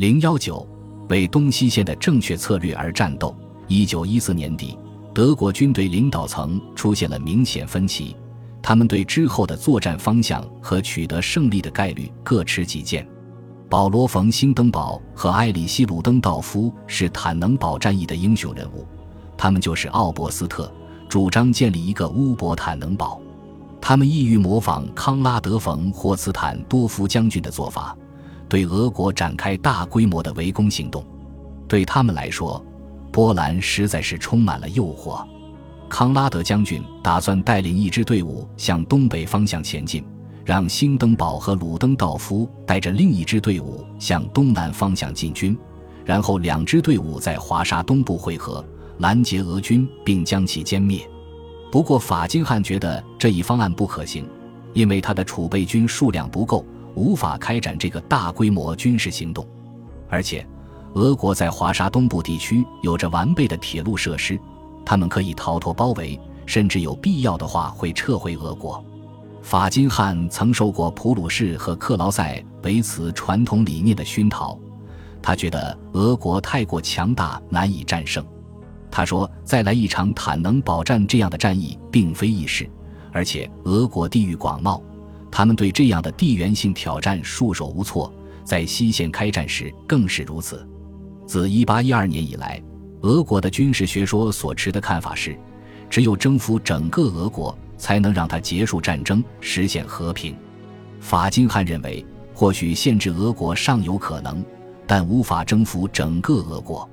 零幺九，为东西线的正确策略而战斗。一九一四年底，德国军队领导层出现了明显分歧，他们对之后的作战方向和取得胜利的概率各持己见。保罗·冯·兴登堡和埃里希·鲁登道夫是坦能堡战役的英雄人物，他们就是奥伯斯特，主张建立一个乌博坦能堡。他们意欲模仿康拉德·冯·霍茨坦多夫将军的做法，对俄国展开大规模的围攻行动。对他们来说，波兰实在是充满了诱惑。康拉德将军打算带领一支队伍向东北方向前进。让兴登堡和鲁登道夫带着另一支队伍向东南方向进军，然后两支队伍在华沙东部汇合，拦截俄军并将其歼灭。不过，法金汉觉得这一方案不可行，因为他的储备军数量不够，无法开展这个大规模军事行动。而且，俄国在华沙东部地区有着完备的铁路设施，他们可以逃脱包围，甚至有必要的话会撤回俄国。法金汉曾受过普鲁士和克劳塞维茨传统理念的熏陶，他觉得俄国太过强大，难以战胜。他说：“再来一场坦能堡战这样的战役并非易事，而且俄国地域广袤，他们对这样的地缘性挑战束手无措。在西线开战时更是如此。自1812年以来，俄国的军事学说所持的看法是，只有征服整个俄国。”才能让他结束战争，实现和平。法金汉认为，或许限制俄国尚有可能，但无法征服整个俄国。